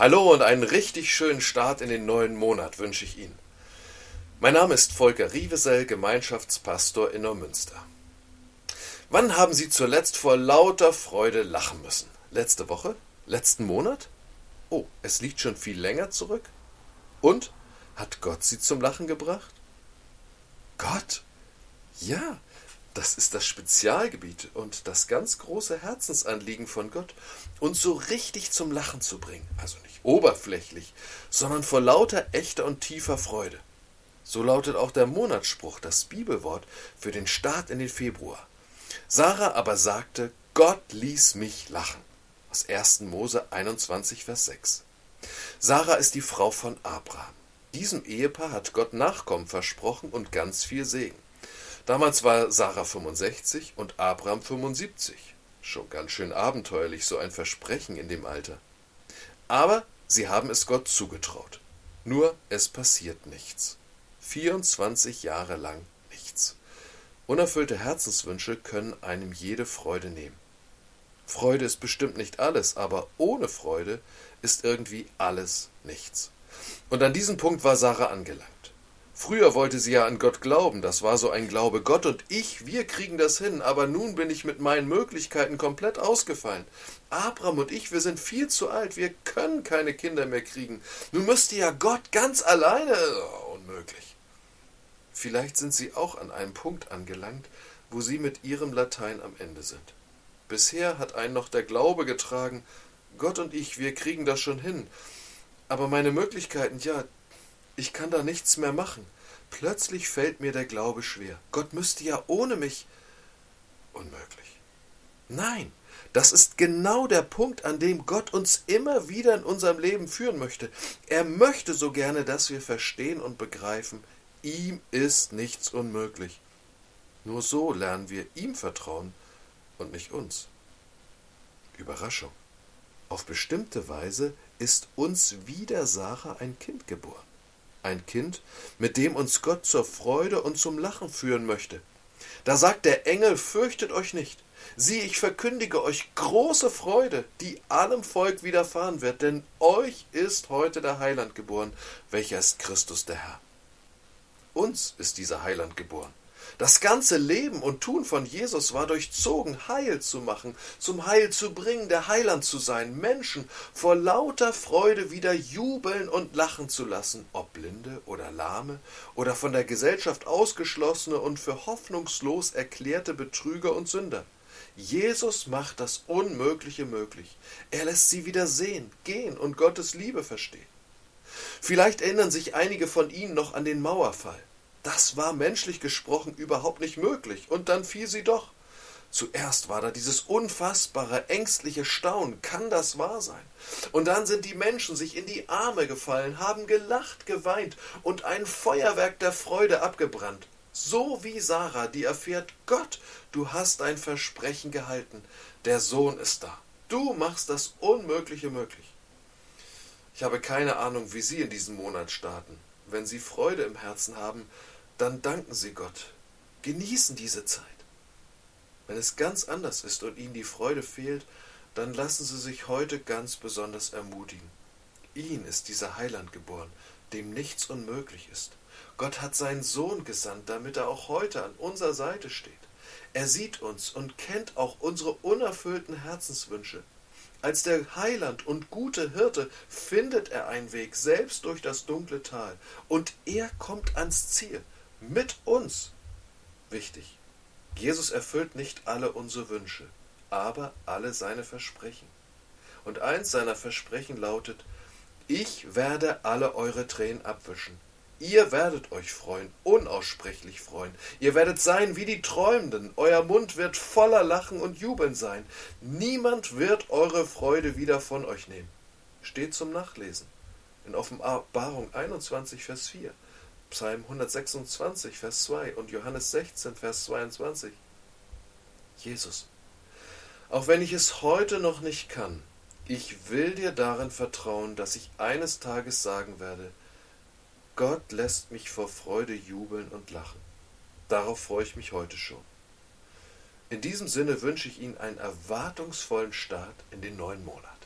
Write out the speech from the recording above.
Hallo und einen richtig schönen Start in den neuen Monat wünsche ich Ihnen. Mein Name ist Volker Rievesell, Gemeinschaftspastor in Neumünster. Wann haben Sie zuletzt vor lauter Freude lachen müssen? Letzte Woche? Letzten Monat? Oh, es liegt schon viel länger zurück? Und? Hat Gott Sie zum Lachen gebracht? Gott? Ja, das ist das Spezialgebiet und das ganz große Herzensanliegen von Gott, uns so richtig zum Lachen zu bringen. Also nicht oberflächlich, sondern vor lauter echter und tiefer Freude. So lautet auch der Monatsspruch, das Bibelwort für den Start in den Februar. Sarah aber sagte, Gott ließ mich lachen. Aus 1. Mose 21, Vers 6. Sarah ist die Frau von Abraham. Diesem Ehepaar hat Gott Nachkommen versprochen und ganz viel Segen. Damals war Sarah 65 und Abraham 75. Schon ganz schön abenteuerlich, so ein Versprechen in dem Alter. Aber sie haben es Gott zugetraut. Nur es passiert nichts. 24 Jahre lang nichts. Unerfüllte Herzenswünsche können einem jede Freude nehmen. Freude ist bestimmt nicht alles, aber ohne Freude ist irgendwie alles nichts. Und an diesem Punkt war Sarah angelangt. Früher wollte sie ja an Gott glauben, das war so ein Glaube. Gott und ich, wir kriegen das hin, aber nun bin ich mit meinen Möglichkeiten komplett ausgefallen. Abraham und ich, wir sind viel zu alt, wir können keine Kinder mehr kriegen. Nun müsste ja Gott ganz alleine. Oh, unmöglich. Vielleicht sind Sie auch an einem Punkt angelangt, wo Sie mit Ihrem Latein am Ende sind. Bisher hat einen noch der Glaube getragen, Gott und ich, wir kriegen das schon hin. Aber meine Möglichkeiten, ja, ich kann da nichts mehr machen. Plötzlich fällt mir der Glaube schwer. Gott müsste ja ohne mich. Unmöglich. Nein, das ist genau der Punkt, an dem Gott uns immer wieder in unserem Leben führen möchte. Er möchte so gerne, dass wir verstehen und begreifen, ihm ist nichts unmöglich. Nur so lernen wir ihm vertrauen und nicht uns. Überraschung. Auf bestimmte Weise ist uns wieder Sarah ein Kind geboren ein Kind, mit dem uns Gott zur Freude und zum Lachen führen möchte. Da sagt der Engel, fürchtet euch nicht. Sieh, ich verkündige euch große Freude, die allem Volk widerfahren wird, denn euch ist heute der Heiland geboren, welcher ist Christus der Herr. Uns ist dieser Heiland geboren. Das ganze Leben und Tun von Jesus war durchzogen, Heil zu machen, zum Heil zu bringen, der Heiland zu sein, Menschen vor lauter Freude wieder jubeln und lachen zu lassen, ob Blinde oder Lahme oder von der Gesellschaft ausgeschlossene und für hoffnungslos erklärte Betrüger und Sünder. Jesus macht das Unmögliche möglich. Er lässt sie wieder sehen, gehen und Gottes Liebe verstehen. Vielleicht erinnern sich einige von Ihnen noch an den Mauerfall. Das war menschlich gesprochen überhaupt nicht möglich, und dann fiel sie doch. Zuerst war da dieses unfassbare, ängstliche Staunen, kann das wahr sein? Und dann sind die Menschen sich in die Arme gefallen, haben gelacht, geweint und ein Feuerwerk der Freude abgebrannt. So wie Sarah, die erfährt, Gott, du hast ein Versprechen gehalten, der Sohn ist da. Du machst das Unmögliche möglich. Ich habe keine Ahnung, wie Sie in diesem Monat starten. Wenn Sie Freude im Herzen haben, dann danken Sie Gott. Genießen diese Zeit. Wenn es ganz anders ist und Ihnen die Freude fehlt, dann lassen Sie sich heute ganz besonders ermutigen. Ihn ist dieser Heiland geboren, dem nichts unmöglich ist. Gott hat seinen Sohn gesandt, damit er auch heute an unserer Seite steht. Er sieht uns und kennt auch unsere unerfüllten Herzenswünsche. Als der Heiland und gute Hirte findet er einen Weg, selbst durch das dunkle Tal, und er kommt ans Ziel, mit uns. Wichtig, Jesus erfüllt nicht alle unsere Wünsche, aber alle seine Versprechen. Und eins seiner Versprechen lautet, ich werde alle eure Tränen abwischen. Ihr werdet euch freuen, unaussprechlich freuen. Ihr werdet sein wie die Träumenden. Euer Mund wird voller Lachen und Jubeln sein. Niemand wird eure Freude wieder von euch nehmen. Steht zum Nachlesen. In Offenbarung 21, Vers 4, Psalm 126, Vers 2 und Johannes 16, Vers 22. Jesus, auch wenn ich es heute noch nicht kann, ich will dir darin vertrauen, dass ich eines Tages sagen werde, Gott lässt mich vor Freude jubeln und lachen. Darauf freue ich mich heute schon. In diesem Sinne wünsche ich Ihnen einen erwartungsvollen Start in den neuen Monat.